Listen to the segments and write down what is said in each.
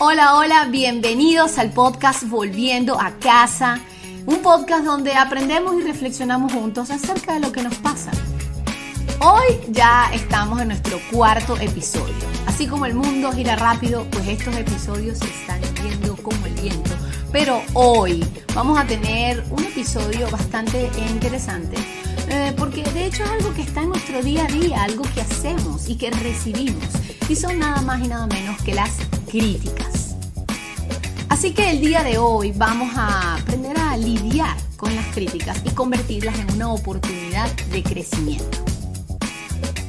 Hola, hola, bienvenidos al podcast Volviendo a casa, un podcast donde aprendemos y reflexionamos juntos acerca de lo que nos pasa. Hoy ya estamos en nuestro cuarto episodio. Así como el mundo gira rápido, pues estos episodios se están yendo como el viento. Pero hoy vamos a tener un episodio bastante interesante eh, porque de hecho es algo que está en nuestro día a día, algo que hacemos y que recibimos. Y son nada más y nada menos que las críticas. Así que el día de hoy vamos a aprender a lidiar con las críticas y convertirlas en una oportunidad de crecimiento.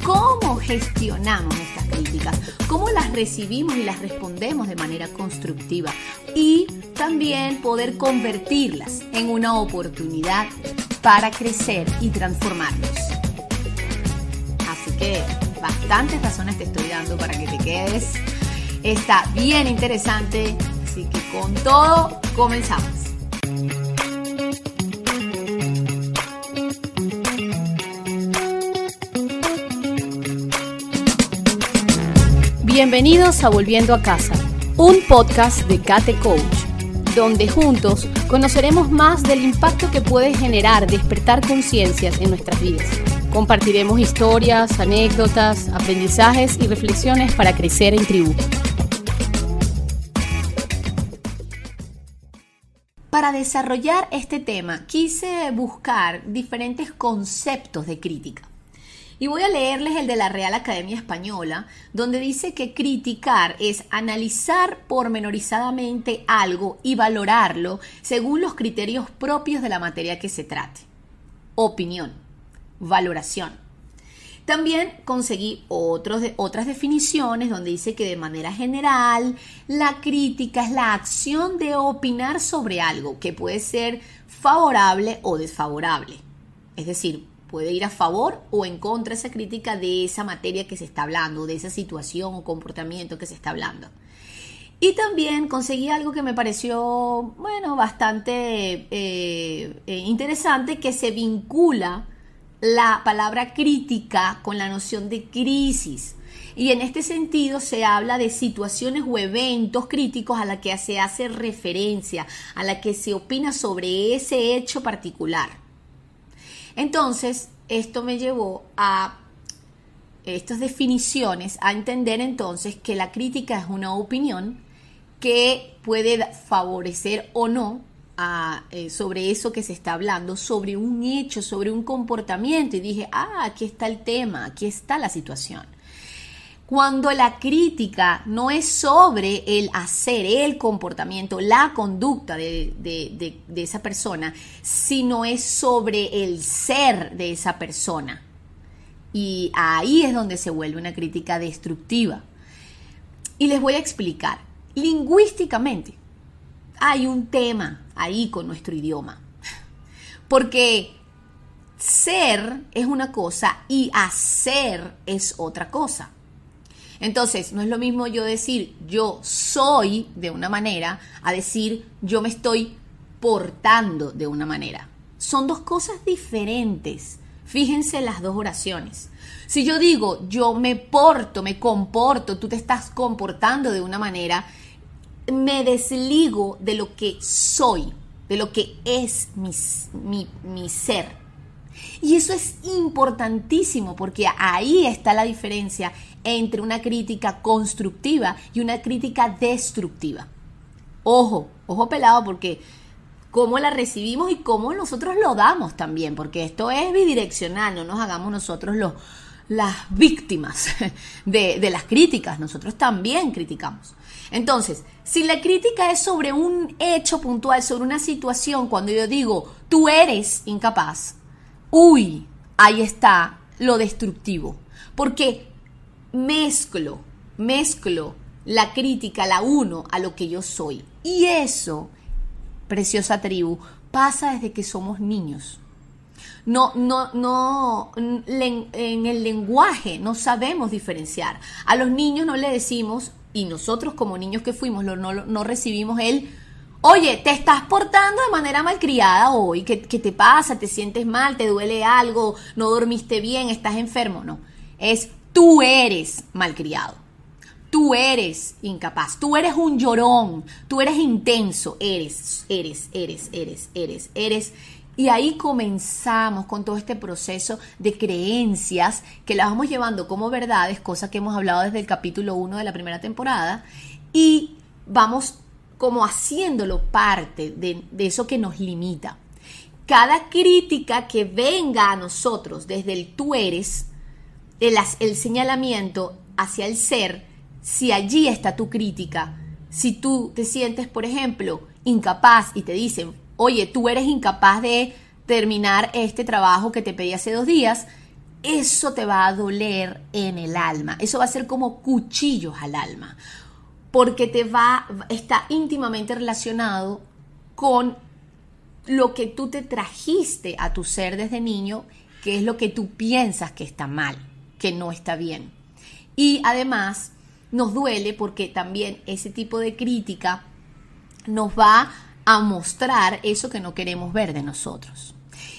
¿Cómo gestionamos estas críticas? ¿Cómo las recibimos y las respondemos de manera constructiva? Y también poder convertirlas en una oportunidad para crecer y transformarnos. Así que bastantes razones te estoy dando para que te quedes. Está bien interesante, así que con todo comenzamos. Bienvenidos a Volviendo a Casa, un podcast de Kate Coach donde juntos conoceremos más del impacto que puede generar despertar conciencias en nuestras vidas. Compartiremos historias, anécdotas, aprendizajes y reflexiones para crecer en tribu. Para desarrollar este tema quise buscar diferentes conceptos de crítica. Y voy a leerles el de la Real Academia Española, donde dice que criticar es analizar pormenorizadamente algo y valorarlo según los criterios propios de la materia que se trate. Opinión, valoración. También conseguí otras definiciones donde dice que de manera general la crítica es la acción de opinar sobre algo que puede ser favorable o desfavorable. Es decir, puede ir a favor o en contra esa crítica de esa materia que se está hablando, de esa situación o comportamiento que se está hablando. Y también conseguí algo que me pareció, bueno, bastante eh, eh, interesante, que se vincula la palabra crítica con la noción de crisis. Y en este sentido se habla de situaciones o eventos críticos a la que se hace referencia, a la que se opina sobre ese hecho particular. Entonces, esto me llevó a estas definiciones, a entender entonces que la crítica es una opinión que puede favorecer o no eh, sobre eso que se está hablando, sobre un hecho, sobre un comportamiento. Y dije, ah, aquí está el tema, aquí está la situación. Cuando la crítica no es sobre el hacer, el comportamiento, la conducta de, esa persona, sino es sobre el ser de esa persona. Y ahí es donde se vuelve una crítica destructiva. Y les voy a explicar. Lingüísticamente hay un tema ahí con nuestro idioma. Porque ser es una cosa y hacer es otra cosa. Entonces, no es lo mismo yo decir yo soy de una manera a decir yo me estoy portando de una manera. Son dos cosas diferentes. Fíjense las dos oraciones. Si yo digo yo me porto, me comporto, tú te estás comportando de una manera, me desligo de lo que soy, de lo que es mi, mi, mi ser. Y eso es importantísimo porque ahí está la diferencia entre una crítica constructiva y una crítica destructiva. Ojo, ojo pelado porque cómo la recibimos y cómo nosotros lo damos también, porque esto es bidireccional, no nos hagamos nosotros los, las víctimas de, las críticas, nosotros también criticamos. Entonces, si la crítica es sobre un hecho puntual, sobre una situación, cuando yo digo, tú eres incapaz, uy, ahí está lo destructivo. Porque mezclo, mezclo la crítica, la uno a lo que yo soy. Y eso, preciosa tribu, pasa desde que somos niños. No, no, no, en el lenguaje no sabemos diferenciar. A los niños no le decimos, y nosotros como niños que fuimos, no, no recibimos el Oye, te estás portando de manera malcriada hoy. ¿Qué, ¿Qué, te pasa? ¿Te sientes mal? ¿Te duele algo? ¿No dormiste bien? ¿Estás enfermo? No. Es tú eres malcriado. Tú eres incapaz, tú eres un llorón, tú eres intenso, eres, eres, eres, eres, eres, eres. Y ahí comenzamos con todo este proceso de creencias que las vamos llevando como verdades, cosa que hemos hablado desde el capítulo 1 de la primera temporada, y vamos como haciéndolo parte de, de eso que nos limita. Cada crítica que venga a nosotros desde el tú eres, el, el señalamiento hacia el ser, si allí está tu crítica, si tú te sientes, por ejemplo, incapaz y te dicen, oye, tú eres incapaz de terminar este trabajo que te pedí hace dos días, eso te va a doler en el alma. Eso va a ser como cuchillos al alma. Porque te va, está íntimamente relacionado con lo que tú te trajiste a tu ser desde niño, que es lo que tú piensas que está mal, que no está bien. Y además, nos duele porque también ese tipo de crítica nos va a mostrar eso que no queremos ver de nosotros.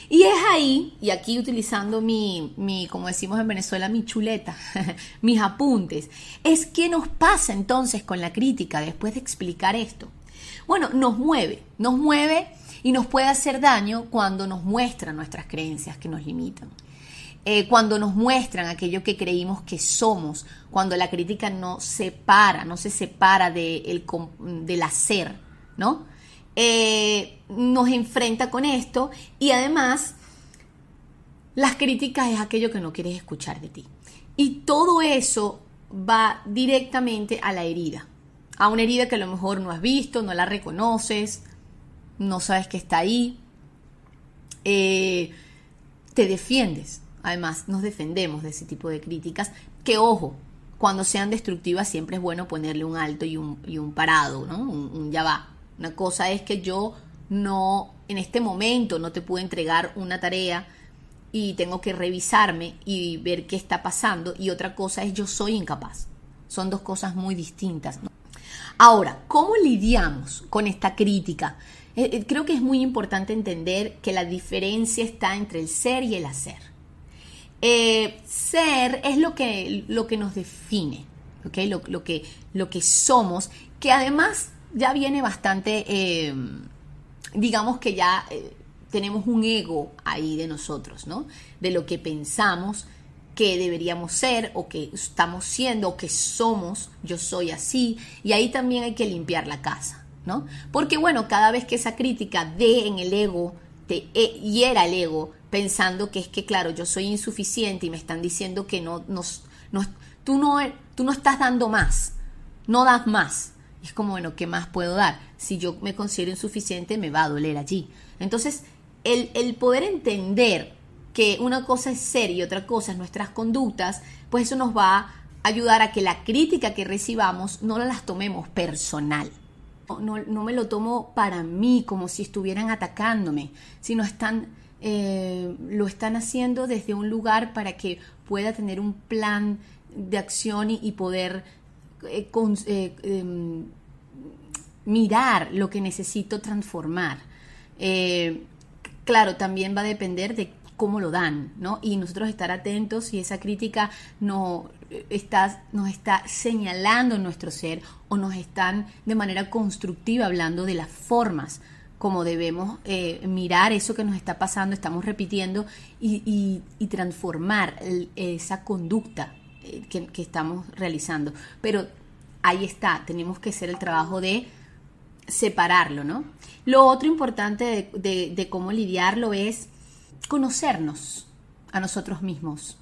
Y es ahí, y aquí utilizando mi, mi, como decimos en Venezuela, mi chuleta, mis apuntes, es que nos pasa entonces con la crítica después de explicar esto. Bueno, nos mueve, nos mueve y nos puede hacer daño cuando nos muestra nuestras creencias que nos limitan. Eh, cuando nos muestran aquello que creímos que somos, cuando la crítica no separa, no se separa de el, del hacer, ¿no? Eh, nos enfrenta con esto y además las críticas es aquello que no quieres escuchar de ti. Y todo eso va directamente a la herida, a una herida que a lo mejor no has visto, no la reconoces, no sabes que está ahí, eh, te defiendes Además, nos defendemos de ese tipo de críticas, que ojo, cuando sean destructivas siempre es bueno ponerle un alto y un, y un parado, ¿no? Un, ya va. Una cosa es que yo no, en este momento no te puedo entregar una tarea y tengo que revisarme y ver qué está pasando. Y otra cosa es yo soy incapaz. Son dos cosas muy distintas. Ahora, ¿cómo lidiamos con esta crítica? Eh, eh, creo que es muy importante entender que la diferencia está entre el ser y el hacer. Eh, ser es lo que, lo que nos define, ¿okay? lo, que, lo que somos, que además ya viene bastante, eh, digamos que ya eh, tenemos un ego ahí de nosotros, ¿no? De lo que pensamos que deberíamos ser o que estamos siendo o que somos, yo soy así, y ahí también hay que limpiar la casa, ¿no? Porque bueno, cada vez que esa crítica de en el ego, te hiera el ego, pensando que es que, claro, yo soy insuficiente y me están diciendo que no, no, tú, no tú no estás dando más, no das más. Es como, bueno, ¿qué más puedo dar? Si yo me considero insuficiente, me va a doler allí. Entonces, el, el poder entender que una cosa es ser y otra cosa es nuestras conductas, pues eso nos va a ayudar a que la crítica que recibamos no las tomemos personal. No, no me lo tomo para mí como si estuvieran atacándome, sino están eh, lo están haciendo desde un lugar para que pueda tener un plan de acción y, poder eh, eh, em, mirar lo que necesito transformar. claro, también va a depender de cómo lo dan, ¿no? Y nosotros estar atentos si esa crítica no está, nos está señalando nuestro ser o nos están de manera constructiva hablando de las formas como debemos eh, mirar eso que nos está pasando, estamos repitiendo y, transformar esa conducta eh, que, estamos realizando. Pero ahí está, tenemos que hacer el trabajo de separarlo, ¿no? Lo otro importante de cómo lidiarlo es conocernos a nosotros mismos.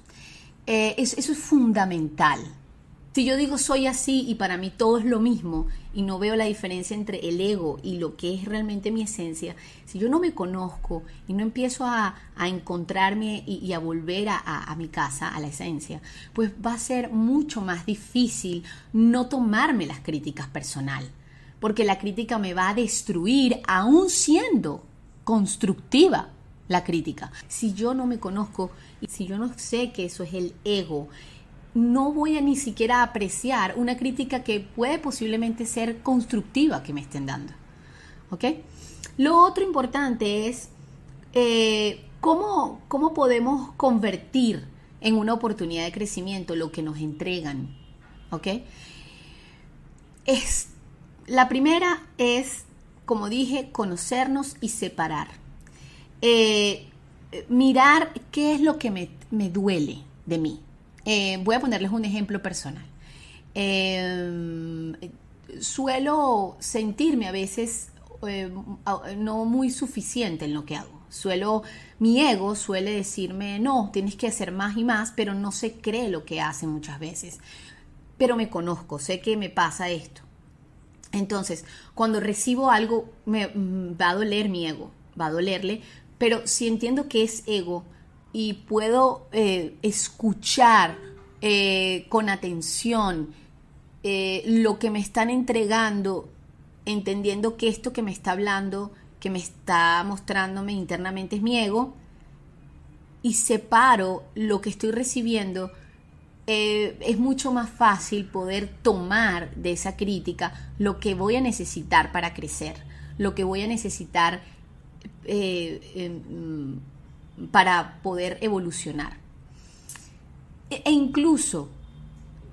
Eh, eso, es fundamental. Si yo digo soy así y para mí todo es lo mismo y no veo la diferencia entre el ego y lo que es realmente mi esencia, si yo no me conozco y no empiezo a, encontrarme y, a volver a, a, mi casa, a la esencia, pues va a ser mucho más difícil no tomarme las críticas personal, porque la crítica me va a destruir aún siendo constructiva la crítica. Si yo no me conozco y si yo no sé que eso es el ego, no voy a ni siquiera apreciar una crítica que puede posiblemente ser constructiva que me estén dando. ¿Ok? Lo otro importante es eh, ¿cómo, cómo podemos convertir en una oportunidad de crecimiento lo que nos entregan. ¿Ok? es, la primera es, como dije, conocernos y separar. Eh, mirar qué es lo que me, duele de mí. Eh, voy a ponerles un ejemplo personal. Eh, suelo sentirme a veces no muy suficiente en lo que hago. Suelo, mi ego suele decirme, no, tienes que hacer más y más, pero no se cree lo que hace muchas veces. Pero me conozco, sé que me pasa esto. Entonces, cuando recibo algo, me mm, va a doler mi ego, va a dolerle, pero si entiendo que es ego y puedo eh, escuchar eh, con atención eh, lo que me están entregando, entendiendo que esto que me está hablando que me está mostrándome internamente es mi ego y separo lo que estoy recibiendo, es mucho más fácil poder tomar de esa crítica lo que voy a necesitar para crecer, lo que voy a necesitar em, para poder evolucionar. E, e incluso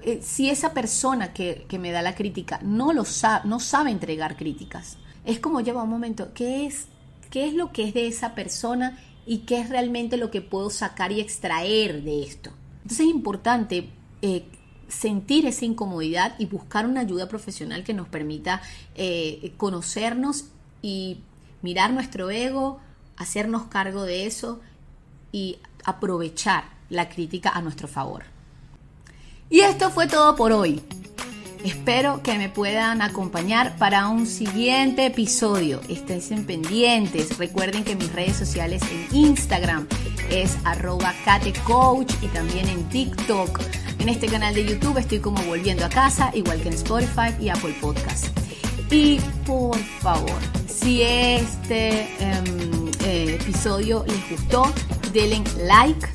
eh, si esa persona que, que, me da la crítica no, lo no sabe entregar críticas, es como lleva un momento, ¿qué es, ¿qué es lo que es de esa persona y qué es realmente lo que puedo sacar y extraer de esto? Entonces es importante eh, sentir esa incomodidad y buscar una ayuda profesional que nos permita eh, conocernos y mirar nuestro ego, hacernos cargo de eso y aprovechar la crítica a nuestro favor. Y esto fue todo por hoy. Espero que me puedan acompañar para un siguiente episodio. Estén pendientes. Recuerden que mis redes sociales en Instagram es arroba catecoach y también en TikTok. En este canal de YouTube estoy como volviendo a casa, igual que en Spotify y Apple Podcast. Y por favor, si este em, eh, episodio les gustó, denle like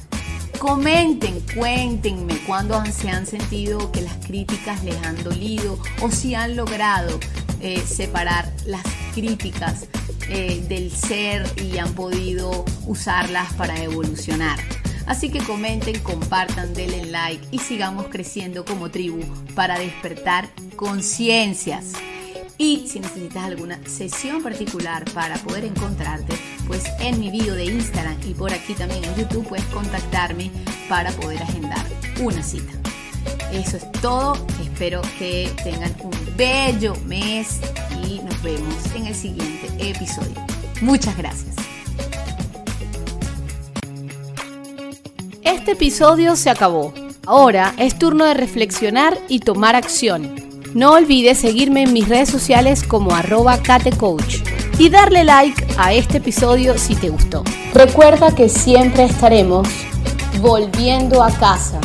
Comenten, cuéntenme cuándo se han sentido que las críticas les han dolido o si han logrado eh, separar las críticas eh, del ser y han podido usarlas para evolucionar. Así que comenten, compartan, denle like y sigamos creciendo como tribu para despertar conciencias. Y si necesitas alguna sesión particular para poder encontrarte, pues en mi video de Instagram y por aquí también en YouTube puedes contactarme para poder agendar una cita. Eso es todo. Espero que tengan un bello mes y nos vemos en el siguiente episodio. Muchas gracias. Este episodio se acabó. Ahora es turno de reflexionar y tomar acción. No olvides seguirme en mis redes sociales como arroba catecoach y darle like a este episodio si te gustó. Recuerda que siempre estaremos volviendo a casa.